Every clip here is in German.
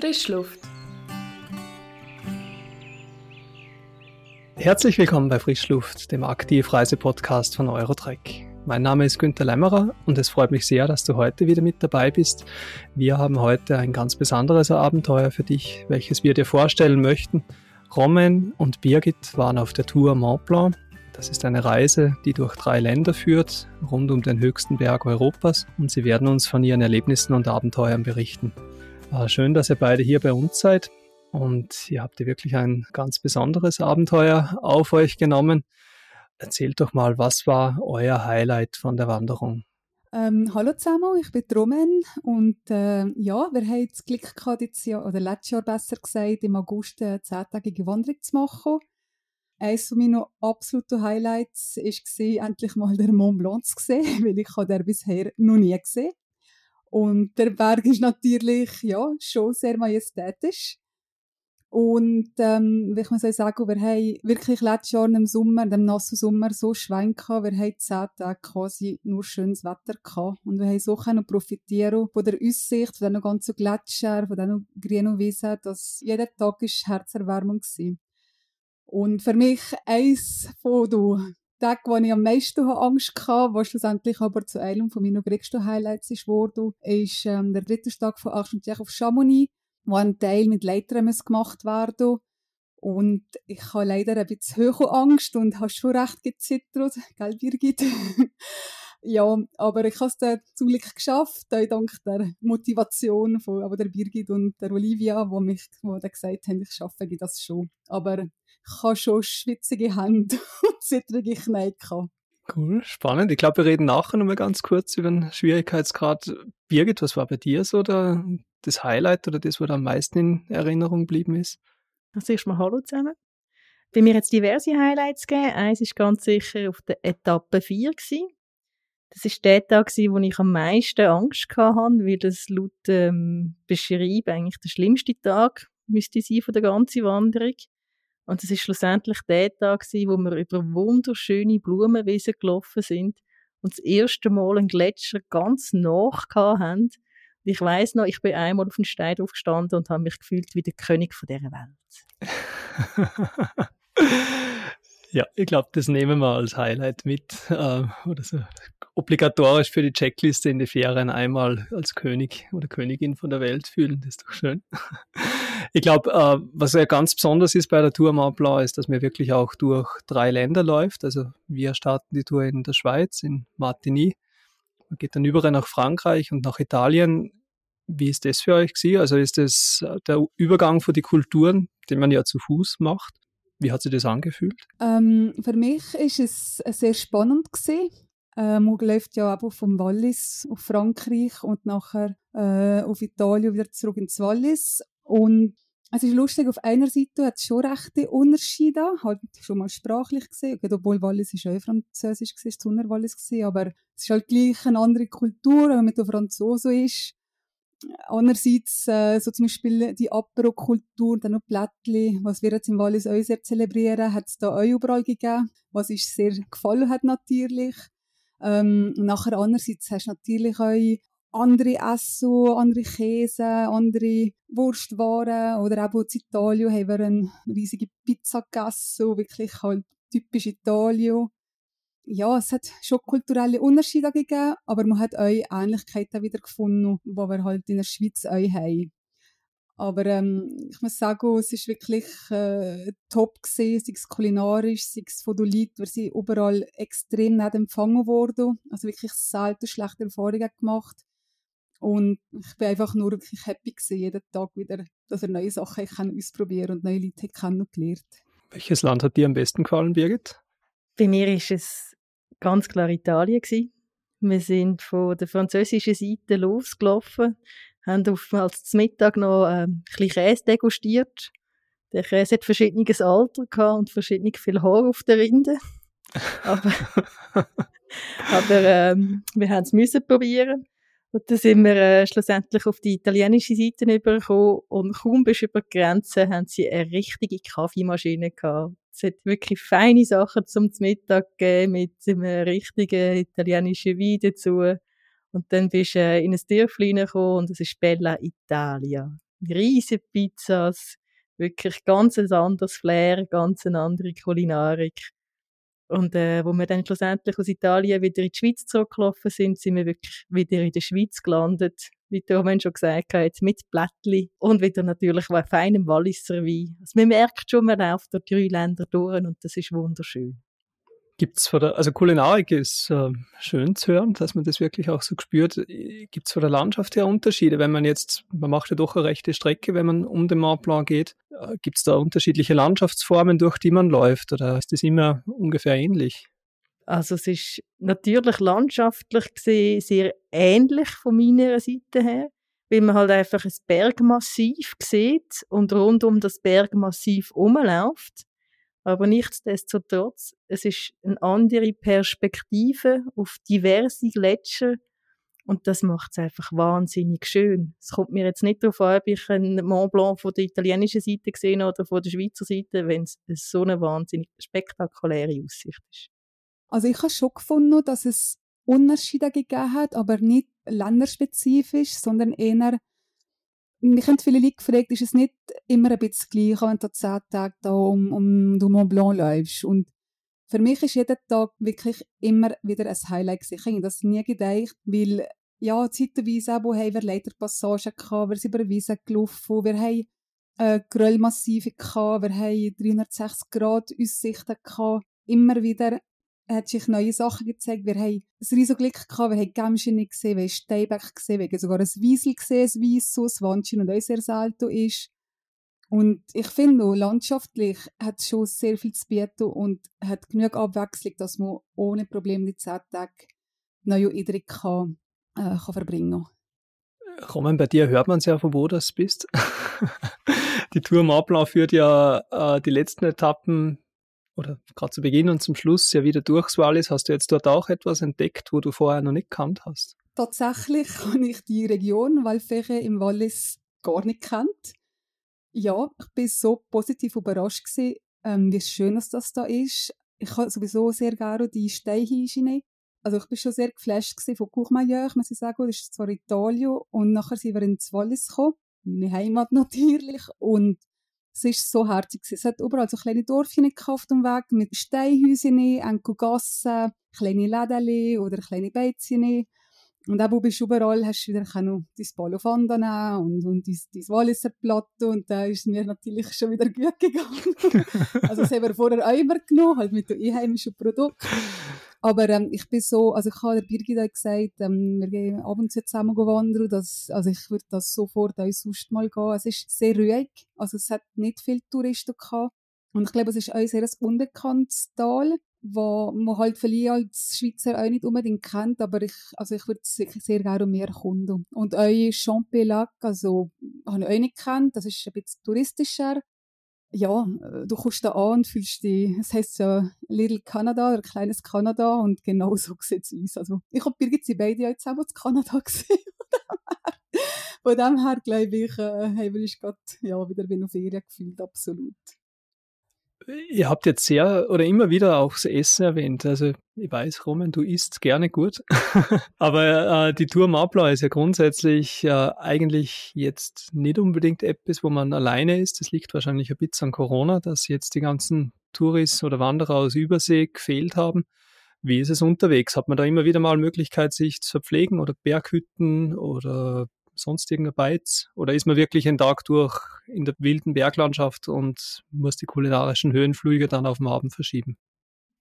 Frischluft. Herzlich willkommen bei Frischluft, dem Aktivreise-Podcast von Eurotrek. Mein Name ist Günter Lämmerer und es freut mich sehr, dass du heute wieder mit dabei bist. Wir haben heute ein ganz besonderes Abenteuer für dich, welches wir dir vorstellen möchten. Roman und Birgit waren auf der Tour Mont Blanc. Das ist eine Reise, die durch drei Länder führt, rund um den höchsten Berg Europas und sie werden uns von ihren Erlebnissen und Abenteuern berichten. Äh, schön, dass ihr beide hier bei uns seid und ihr habt wirklich ein ganz besonderes Abenteuer auf euch genommen. Erzählt doch mal, was war euer Highlight von der Wanderung? Ähm, hallo zusammen, ich bin Roman und äh, ja, wir haben das Glück gehabt, jetzt Jahr, oder letztes Jahr besser gesagt, im August eine zehntägige Wanderung zu machen. Eines meiner absoluten Highlights war, endlich mal den Mont Blanc zu sehen, weil ich den bisher noch nie gesehen und der Berg ist natürlich ja, schon sehr majestätisch. Und ähm, wie ich mal sagen, wir haben wirklich letztes Jahr im Sommer, dem nassen Sommer, so Schwein gehabt. Wir haben zehn Tage quasi nur schönes Wetter gehabt. Und wir haben so können profitieren von der Aussicht, von diesen ganzen Gletscher, von diesen grünen Wiesen, dass jeder Tag ist Herzerwärmung war. Und für mich eins von den Tag, wo ich am meisten Angst hatte, was schlussendlich aber zu einem von meinen größten Highlights ist geworden, ist ähm, der dritte Tag von Argenteuil auf Chamonix, wo ein Teil mit Leitern gemacht werden und ich habe leider ein bisschen hohe Angst und habe schon recht gezittert, gell Birgit? ja, aber ich habe es dann zum Glück geschafft, dank der Motivation von aber der Birgit und der Olivia, wo mich wo gesagt haben, ich schaffe das schon. Aber ich habe schon schwitzige Hände und zittrige Knie gehabt. Cool, spannend. Ich glaube, wir reden nachher nochmal ganz kurz über den Schwierigkeitsgrad. Birgit, was war bei dir so der, das Highlight oder das, was am meisten in Erinnerung geblieben ist? Also erstmal Hallo zusammen. Bei mir jetzt diverse Highlights gegeben. Eins ist ganz sicher auf der Etappe 4 gewesen. Das ist der Tag, wo ich am meisten Angst hatte, weil das laut ähm, Beschreib eigentlich der schlimmste Tag müsste sein von der ganzen Wanderung. Und es ist schlussendlich der Tag, wo wir über wunderschöne Blumenwiesen gelaufen sind und das erste Mal einen Gletscher ganz nach haben. ich weiß noch, ich bin einmal auf den Stein aufgestanden und habe mich gefühlt wie der König von dieser Welt. ja, ich glaube, das nehmen wir als Highlight mit. Äh, oder so obligatorisch für die Checkliste in die Ferien einmal als König oder Königin von der Welt fühlen. Das ist doch schön. Ich glaube, äh, was ja ganz besonders ist bei der Tour Mont ist, dass man wirklich auch durch drei Länder läuft. Also wir starten die Tour in der Schweiz, in Martigny. Man geht dann überall nach Frankreich und nach Italien. Wie ist das für euch gewesen? Also ist das der Übergang von die Kulturen, den man ja zu Fuß macht? Wie hat sich das angefühlt? Ähm, für mich ist es sehr spannend gewesen. Äh, man läuft ja auch vom Wallis auf Frankreich und nachher äh, auf Italien wieder zurück ins Wallis. Und es ist lustig, auf einer Seite hat es schon rechte Unterschiede, halt schon mal sprachlich gesehen, obwohl Wallis ist ja eh französisch war, es war Wallis gewesen, aber es ist halt gleich eine andere Kultur, wenn man Franzosen ist. Andererseits, äh, so zum Beispiel die Apero-Kultur, dann noch Plättli, was wir jetzt im Wallis auch sehr zelebrieren, hat es da auch überall gegeben, was uns sehr gefallen hat natürlich. Ähm, nachher andererseits hast du natürlich auch andere Essen, andere Käse, andere Wurstwaren oder auch in Italien haben wir eine riesige Pizza gegessen, wirklich halt typisch Italien. Ja, es hat schon kulturelle Unterschiede gegeben, aber man hat auch Ähnlichkeiten wieder gefunden, die wir halt in der Schweiz auch haben. Aber ähm, ich muss sagen, es ist wirklich äh, top gesehen, sei es kulinarisch, sei es von den Leuten, wir sind überall extrem nett empfangen worden. Also wirklich selten schlechte Erfahrungen gemacht. Und ich bin einfach nur wirklich happy gewesen, jeden Tag wieder, dass er neue Sachen kann ausprobieren und neue Leute kennengelernt. Welches Land hat dir am besten gefallen, Birgit? Bei mir ist es ganz klar Italien gewesen. Wir sind von der französischen Seite losgelaufen, haben auf, als Mittag noch ähm, ein bisschen Käse degustiert. Der Käse hat verschiedenes Alter gehabt und verschiedene viel Haar auf der Rinde. aber aber ähm, wir haben es müssen probieren. Und dann sind wir äh, schlussendlich auf die italienische Seite übergekommen und kaum bis über die Grenze haben sie eine richtige Kaffeemaschine gehabt. Es hat wirklich feine Sachen zum Mittag gegeben mit einem richtigen italienischen Wein dazu. Und dann bist du äh, in ein Dörfli reingekommen und es ist Bella Italia. riesige Pizzas, wirklich ganz ein anderes Flair, ganz eine andere Kulinarik. Und äh, wo wir dann schlussendlich aus Italien wieder in die Schweiz zurückgelaufen sind, sind wir wirklich wieder in der Schweiz gelandet. Wie Roman schon gesagt hat, mit Blättli und wieder natürlich feinem Walliser Wein. Also man merkt schon, man läuft durch drei Länder durch und das ist wunderschön. Gibt's von der, also Kulinarik ist äh, schön zu hören, dass man das wirklich auch so spürt. Gibt's von der Landschaft her Unterschiede, wenn man jetzt, man macht ja doch eine rechte Strecke, wenn man um den Mont Blanc geht. Äh, Gibt's da unterschiedliche Landschaftsformen, durch die man läuft, oder ist das immer ungefähr ähnlich? Also es ist natürlich landschaftlich gesehen sehr ähnlich von meiner Seite her, weil man halt einfach ein Bergmassiv sieht und rund um das Bergmassiv umläuft. Aber nichtsdestotrotz, es ist eine andere Perspektive auf diverse Gletscher und das macht es einfach wahnsinnig schön. Es kommt mir jetzt nicht darauf an, ob ich einen Mont Blanc von der italienischen Seite gesehen oder von der Schweizer Seite, wenn es so eine wahnsinnig spektakuläre Aussicht ist. Also ich habe schon gefunden, dass es Unterschiede gegeben hat, aber nicht länderspezifisch, sondern eher mich haben viele Leute gefragt, ist es nicht immer ein bisschen gleich, wenn du zehn Tage da um, um den Mont Blanc läufst? Und für mich ist jeder Tag wirklich immer wieder ein Highlight gewesen. Das nie gedacht, weil, ja, zeitweise auch, haben wir Leiterpassagen gehabt, wir sind über Wiesen gelaufen, wir haben äh, Gröllmassive gehabt, wir haben 360 Grad Aussichten gehabt. Immer wieder hat sich neue Sachen gezeigt. Wir haben ein riesiges Glück gehabt, wir haben Gemschini gesehen, wir haben Steinbeck gesehen, wir haben sogar ein Wiesel gesehen, ein Weiss, ein Wandchen und auch sehr selten ist. Und ich finde auch, landschaftlich hat es schon sehr viel zu bieten und hat genug Abwechslung, dass man ohne Probleme die zehn Tage neue Eindrücke kann, äh, kann verbringen kann. Roman, bei dir hört man es ja, von wo du bist. die Tour im Ablauf führt ja äh, die letzten Etappen oder gerade zu Beginn und zum Schluss ja wieder durchs Wallis. Hast du jetzt dort auch etwas entdeckt, wo du vorher noch nicht kannt hast? Tatsächlich habe ich die Region Walfeche im Wallis gar nicht kennt. Ja, ich bin so positiv überrascht gewesen, ähm, wie schön das da ist. Ich habe sowieso sehr gerne die Steinhinschiene. Also ich bin schon sehr geflasht von muss ich sagen. Das ist zwar Italien und nachher sind wir ins Wallis gekommen, meine Heimat natürlich. Und es ist so herzig. Es hat überall so kleine Dörfchen auf dem Weg mit Steinhäuschen, enkel Gassen, kleine Läden oder kleine Beizchen. Und auch wo bist du überall, hast du wieder noch dein Polo Fanda nehmen und, und dein, dein Walliser Platte und da ist mir natürlich schon wieder gut gegangen. also das haben wir vorher auch immer genommen, halt mit den einheimischen Produkten. Aber ähm, ich bin so, also ich habe der Birgit gesagt, ähm, wir gehen ab und zu zusammen wandern, dass, also ich würde das sofort auch sonst mal gehen. Es ist sehr ruhig, also es hat nicht viele Touristen gehabt. Und ich glaube, es ist auch sehr ein unbekanntes Tal, wo man halt vielleicht als Schweizer auch nicht unbedingt kennt, aber ich, also ich würde es sehr gerne mehr erkunden. Und euer Champelac, also, habe ich auch nicht kennt, das ist ein bisschen touristischer ja, äh, du kommst da an und fühlst dich, es heisst ja Little Canada oder kleines Kanada und genau so sieht es aus. Also ich habe Birgit sie beide ja zusammen in Kanada gesehen. Von dem her, glaube ich, äh, wir uns gerade ja, wieder wie auf Ferien gefühlt, absolut. Ihr habt jetzt sehr oder immer wieder auch das Essen erwähnt. Also ich weiß, Roman, du isst gerne gut. Aber äh, die Tour Maplau ist ja grundsätzlich äh, eigentlich jetzt nicht unbedingt etwas, wo man alleine ist. Das liegt wahrscheinlich ein bisschen an Corona, dass jetzt die ganzen Touristen oder Wanderer aus Übersee gefehlt haben. Wie ist es unterwegs? Hat man da immer wieder mal Möglichkeit, sich zu verpflegen oder Berghütten oder sonst irgendein Beiz? Oder ist man wirklich einen Tag durch in der wilden Berglandschaft und muss die kulinarischen Höhenflüge dann auf den Abend verschieben?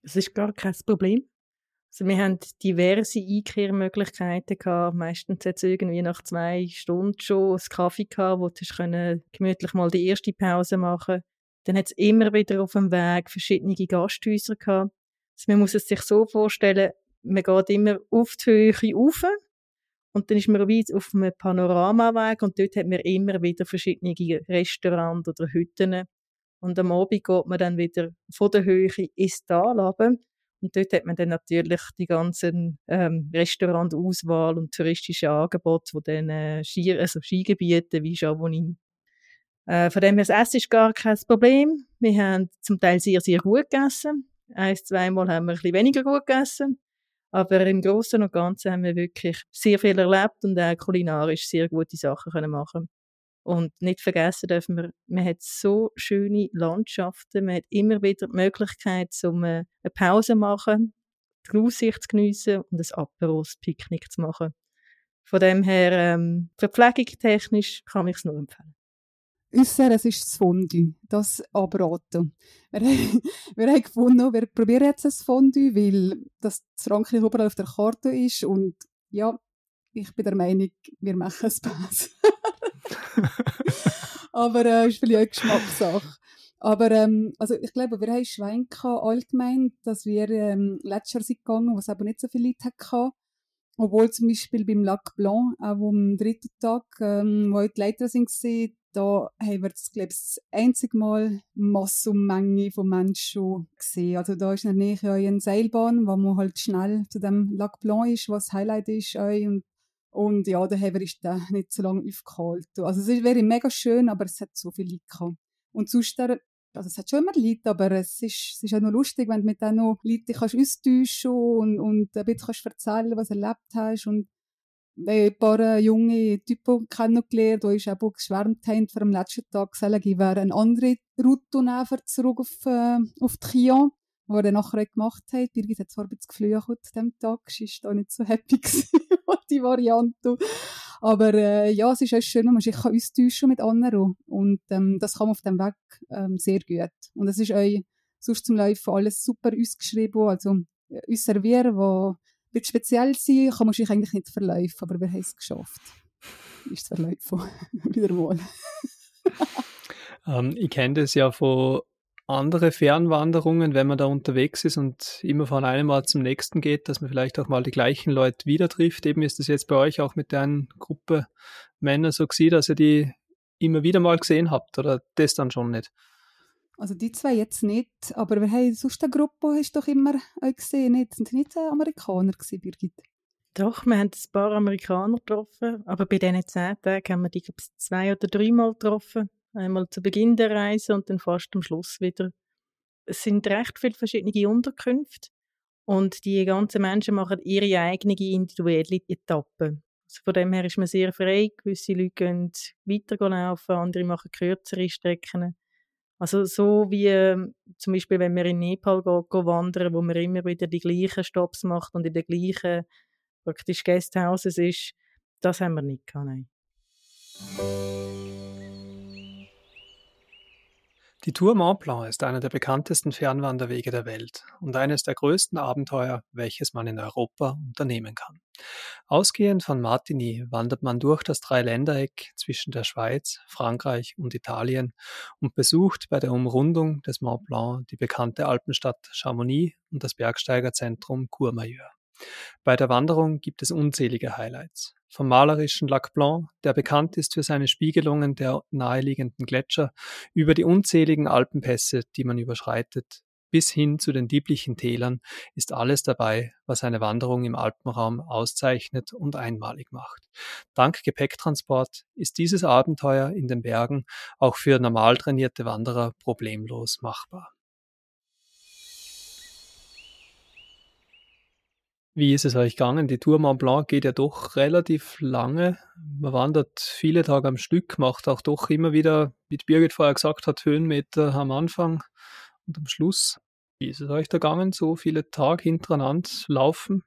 Das ist gar kein Problem. Also wir haben diverse Einkehrmöglichkeiten gehabt. Meistens jetzt irgendwie nach zwei Stunden schon einen Kaffee gehabt, wo du gemütlich mal die erste Pause machen. Dann hat es immer wieder auf dem Weg verschiedene Gasthäuser gehabt. Also man muss es sich so vorstellen, man geht immer auf die Höhe rauf und dann ist man weit auf einem Panoramaweg und dort hat man immer wieder verschiedene Restaurants oder Hütten. Und am Abend geht man dann wieder von der Höhe ins Tal runter. Und dort hat man dann natürlich die ganzen ähm, Restaurantauswahl und touristische Angebote von den äh, Ski, also Skigebieten wie Chamonix. Äh, von dem her, das Essen ist gar kein Problem. Wir haben zum Teil sehr, sehr gut gegessen. Eins, zweimal haben wir ein bisschen weniger gut gegessen. Aber im Großen und Ganzen haben wir wirklich sehr viel erlebt und auch kulinarisch sehr gute Sachen können machen. Und nicht vergessen dürfen wir, man hat so schöne Landschaften, man hat immer wieder die Möglichkeit, um eine Pause zu machen, die Aussicht zu geniessen und ein Aperos-Picknick zu machen. Von dem her, ähm, verpflegungstechnisch kann ich es nur empfehlen. Ausser, es ist das Fondue. Das abraten. Wir, wir haben gefunden, wir probieren jetzt ein Fondue, weil das Frankreich überall auf der Karte ist und ja, ich bin der Meinung, wir machen es besser. Aber es äh, ist vielleicht eine Geschmackssache. Aber ähm, also ich glaube, wir haben Schwein allgemein, dass wir ähm, letztes Jahr sind gegangen, wo es aber nicht so viele Leute hatten. Obwohl zum Beispiel beim Lac Blanc, auch am dritten Tag, ähm, wo die Leiter sind, da haben wir das, glaube ich, das einzige Mal Masse und Menge von Menschen gesehen. Also da ist in eine Seilbahn, wo man halt schnell zu dem Lac Blanc ist, was Highlight ist. Und, und ja, der Heber ist da nicht so lange aufgeholt. Also es wäre mega schön, aber es hat so viele Leute gehabt. Und sonst, also es hat schon immer Leute, aber es ist, es ist auch noch lustig, wenn du mit denen noch Leuten kannst austauschen und, und ein bisschen kannst erzählen, was du erlebt hast und ein paar äh, junge Typen kennengelernt, die auch geschwärmt haben vor dem letzten Tag, gesagt, ich wäre eine andere Route nehmen, zurück auf, äh, auf die Kion, die er dann nachher gemacht hat. Birgit hat zwar ein bisschen geflucht an diesem Tag, sie war da nicht so happy die Variante. Aber äh, ja, es ist auch schön, wenn man sich austauschen mit anderen und ähm, das man auf dem Weg ähm, sehr gut. Und es ist auch sonst zum Laufen alles super ausgeschrieben, also äh, uns servieren, wo wird speziell sein, kann man sich eigentlich nicht verlaufen, aber wir haben es geschafft. Ist es verlaufen. Wieder mal. ähm, ich kenne das ja von anderen Fernwanderungen, wenn man da unterwegs ist und immer von einem Ort zum nächsten geht, dass man vielleicht auch mal die gleichen Leute wieder trifft. Eben ist das jetzt bei euch auch mit der Gruppe Männer so gewesen, dass ihr die immer wieder mal gesehen habt oder das dann schon nicht? Also die zwei jetzt nicht, aber wir haben sonst eine Gruppe, hast du doch immer gesehen, nicht? Sind nicht Amerikaner gewesen, Birgit? Doch, wir haben ein paar Amerikaner getroffen, aber bei diesen zehn Tagen haben wir die glaube zwei oder dreimal getroffen. Einmal zu Beginn der Reise und dann fast am Schluss wieder. Es sind recht viele verschiedene Unterkünfte und die ganzen Menschen machen ihre eigene individuelle Etappe. Also von dem her ist man sehr frei. Gewisse Leute gehen weiter laufen, andere machen kürzere Strecken. Also so wie ähm, zum Beispiel, wenn wir in Nepal gehen wandern, wo man immer wieder die gleichen Stops macht und in den gleichen praktisch Guesthouses ist, das haben wir nicht gehabt, nein. Die Tour Mont Blanc ist einer der bekanntesten Fernwanderwege der Welt und eines der größten Abenteuer, welches man in Europa unternehmen kann. Ausgehend von Martigny wandert man durch das Dreiländereck zwischen der Schweiz, Frankreich und Italien und besucht bei der Umrundung des Mont Blanc die bekannte Alpenstadt Chamonix und das Bergsteigerzentrum Courmayeur. Bei der Wanderung gibt es unzählige Highlights. Vom malerischen Lac Blanc, der bekannt ist für seine Spiegelungen der naheliegenden Gletscher, über die unzähligen Alpenpässe, die man überschreitet, bis hin zu den lieblichen Tälern ist alles dabei, was eine Wanderung im Alpenraum auszeichnet und einmalig macht. Dank Gepäcktransport ist dieses Abenteuer in den Bergen auch für normal trainierte Wanderer problemlos machbar. Wie ist es euch gegangen? Die Tour Mont Blanc geht ja doch relativ lange. Man wandert viele Tage am Stück, macht auch doch immer wieder, wie Birgit vorher gesagt hat, Höhenmeter am Anfang und am Schluss. Wie ist es euch da gegangen? So viele Tage hintereinander laufen?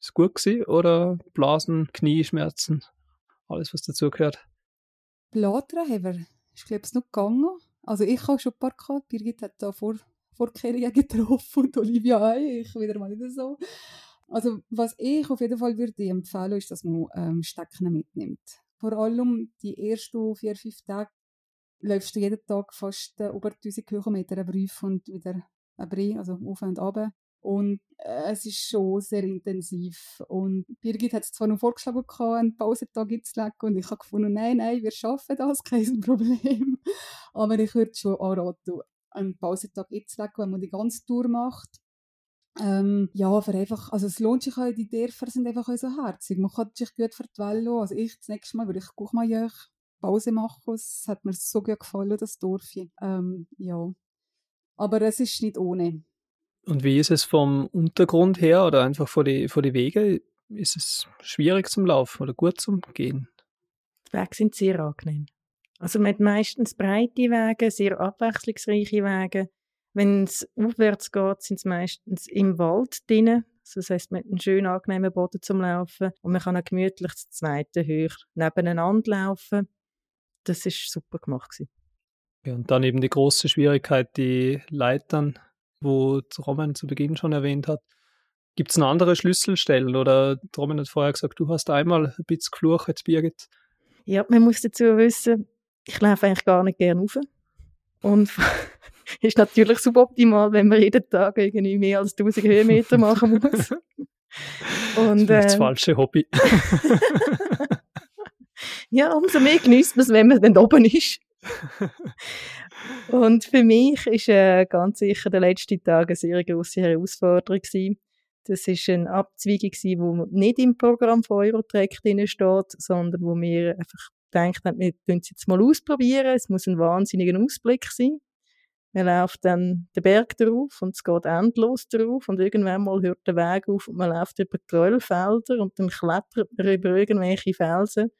Ist gut gewesen? Oder Blasen, Knieschmerzen? Alles, was dazu gehört? Bladern haben wir, ist glaube ich noch gegangen. Also ich habe schon ein paar gehabt. Birgit hat da vor, vor getroffen und Olivia auch. Ich wieder mal nicht so. Also was ich auf jeden Fall würde empfehlen, ist, dass man ähm, Stecken mitnimmt. Vor allem die ersten vier, fünf Tage läufst du jeden Tag fast äh, über 1000 Kilometer Brief und wieder ein Brief, also auf und ab. Und äh, es ist schon sehr intensiv. Und Birgit hat es zwar noch vorgeschlagen, einen Pausentag einzulegen. Und ich habe gefunden, nein, nein, wir schaffen das, kein Problem. Aber ich würde schon anraten, einen Pausentag einzulegen, wenn man die ganze Tour macht. Ähm, ja, für einfach, also es lohnt sich auch, die Dörfer sind einfach auch so herzig. Man kann sich gut für die Welt Also ich, das nächste Mal würde ich auch mal Pause machen. Es hat mir so gut gefallen, das Dorf. Ähm, ja. Aber es ist nicht ohne. Und wie ist es vom Untergrund her oder einfach vor die, vor die Wege? Ist es schwierig zum Laufen oder gut zum Gehen? Die Wege sind sehr angenehm. Also man hat meistens breite Wege, sehr abwechslungsreiche Wege. Wenn es aufwärts geht, sind es meistens im Wald drinnen. Also das heisst, man hat einen schönen, angenehmen Boden zum Laufen und man kann auch gemütlich zu zweiten Höhe nebeneinander laufen. Das ist super gemacht. Gewesen. Ja, und dann eben die große Schwierigkeit, die Leitern, wo Roman zu Beginn schon erwähnt hat. Gibt es noch andere Schlüsselstellen? Oder Roman hat vorher gesagt, du hast einmal ein bisschen geflucht, Birgit. Ja, man muss dazu wissen, ich laufe eigentlich gar nicht gerne rauf. Und ist natürlich suboptimal, wenn man jeden Tag irgendwie mehr als 1000 Höhenmeter machen muss. Und, das, ist das ähm, falsche Hobby. ja, umso mehr genießt man es, wenn man dann oben ist. Und für mich ist äh, ganz sicher der letzte Tag eine sehr grosse Herausforderung gewesen. Das ist eine Abzweigung die nicht im Programm von Eurotrack drin steht, sondern wo wir einfach gedacht haben, wir können es jetzt mal ausprobieren. Es muss ein wahnsinniger Ausblick sein. Man läuft dann den Berg drauf und es geht endlos drauf und irgendwann mal hört der Weg auf und man läuft über Trollfelder und dann klettert man über irgendwelche Felsen.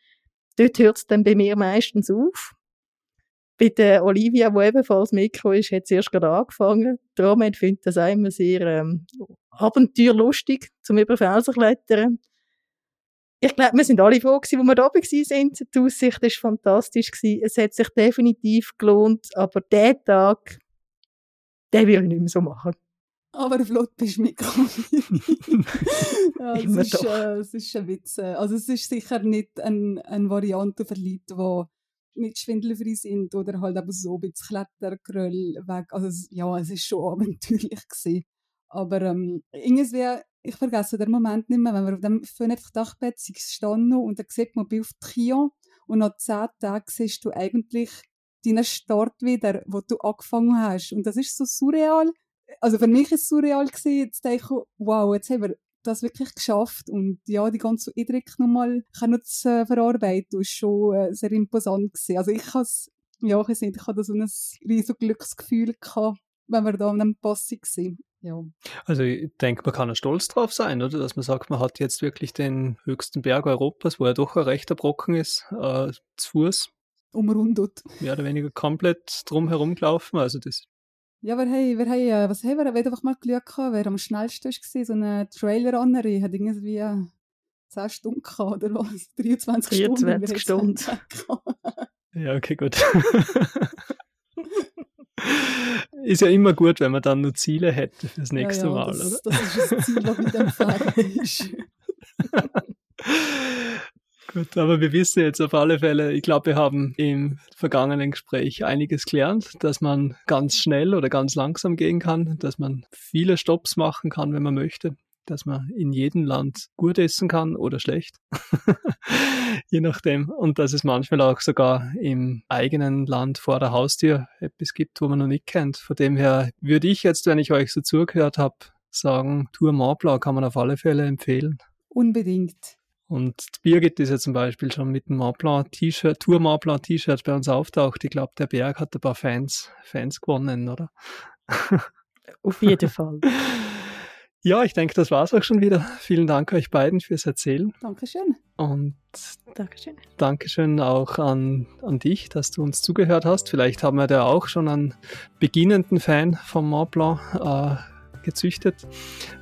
Dort hört es dann bei mir meistens auf. Bei der Olivia, die ebenfalls Mikro ist, hat es erst gerade angefangen. Darum findet das auch immer sehr ähm, abenteuerlustig, zum über Felsen klettern. Ich glaube, wir sind alle froh gewesen, wo wir da oben sind. Die Aussicht war fantastisch gewesen. Es hat sich definitiv gelohnt, aber der Tag, den will ich nicht mehr so machen. Aber flott bist du mitgekommen. ja, es, ist, äh, es ist ein Witz. Also es ist sicher nicht eine ein Variante für Leute, die nicht schwindelfrei sind oder halt aber so ein bisschen Klettergröll weg. Also es, ja, es ist schon abenteuerlich gewesen. Aber ähm, irgendwie, ich vergesse den Moment nicht mehr, wenn wir auf dem 50 Dachbett standen und dann sieht man auf Kion und nach zehn Tagen siehst du eigentlich deinen Start wieder, wo du angefangen hast. Und das ist so surreal. Also für mich ist es surreal gewesen, zu denken, wow, jetzt haben wir das wirklich geschafft und ja, die ganze Eindrücke nochmal zu äh, verarbeiten, ist schon äh, sehr imposant gewesen. Also ich habe ja, ich, nicht, ich hatte so ein riesiges Glücksgefühl gehabt, wenn wir da an einem Pass waren. Ja. Also ich denke, man kann ja stolz drauf sein, oder? Dass man sagt, man hat jetzt wirklich den höchsten Berg Europas, wo er doch ein rechter Brocken ist, äh, zu Fuß. Umrundet. Mehr oder weniger komplett drum herum gelaufen. Also das ja, wir haben, wir haben, äh, was haben wir? Wir haben einfach mal Glück gehabt, wer am schnellsten war. So eine Trailer-Runnerin hat irgendwie 10 Stunden gehabt, oder was? 23, 23 Stunden. Stunden. ja, okay, gut. ist ja immer gut, wenn man dann nur Ziele hätte fürs nächste ja, ja, Mal, das, oder? Das ist das Ziel, das mit dem ist. Gut, aber wir wissen jetzt auf alle Fälle, ich glaube, wir haben im vergangenen Gespräch einiges gelernt, dass man ganz schnell oder ganz langsam gehen kann, dass man viele Stops machen kann, wenn man möchte, dass man in jedem Land gut essen kann oder schlecht, je nachdem. Und dass es manchmal auch sogar im eigenen Land vor der Haustür etwas gibt, wo man noch nicht kennt. Von dem her würde ich jetzt, wenn ich euch so zugehört habe, sagen, Tour Blanc kann man auf alle Fälle empfehlen. Unbedingt. Und Birgit ist ja zum Beispiel schon mit dem Maplan-T-Shirt, Tour Maplan-T-Shirt bei uns auftaucht. Ich glaube, der Berg hat ein paar Fans, Fans gewonnen, oder? Auf jeden Fall. Ja, ich denke, das war's auch schon wieder. Vielen Dank euch beiden fürs Erzählen. Dankeschön. Und Dankeschön. Dankeschön auch an, an dich, dass du uns zugehört hast. Vielleicht haben wir da auch schon einen beginnenden Fan vom Mont Blanc äh, gezüchtet.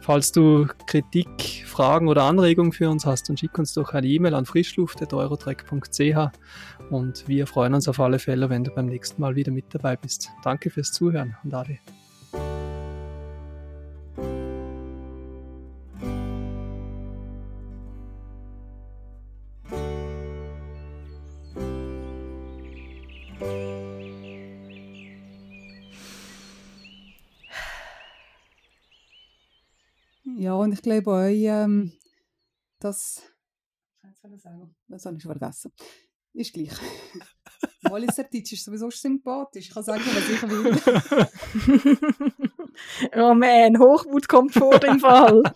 Falls du Kritik, Fragen oder Anregungen für uns hast, dann schick uns doch eine E-Mail an frischluft.eurotrek.ch und wir freuen uns auf alle Fälle, wenn du beim nächsten Mal wieder mit dabei bist. Danke fürs Zuhören und Ade. Ich glaube auch, ähm, dass. Was sagen? Das habe ich vergessen. Ist gleich. Walliser Deutsch ist sowieso sympathisch. Ich kann sagen, was ich will. oh man, Hochmut kommt vor dem Fall.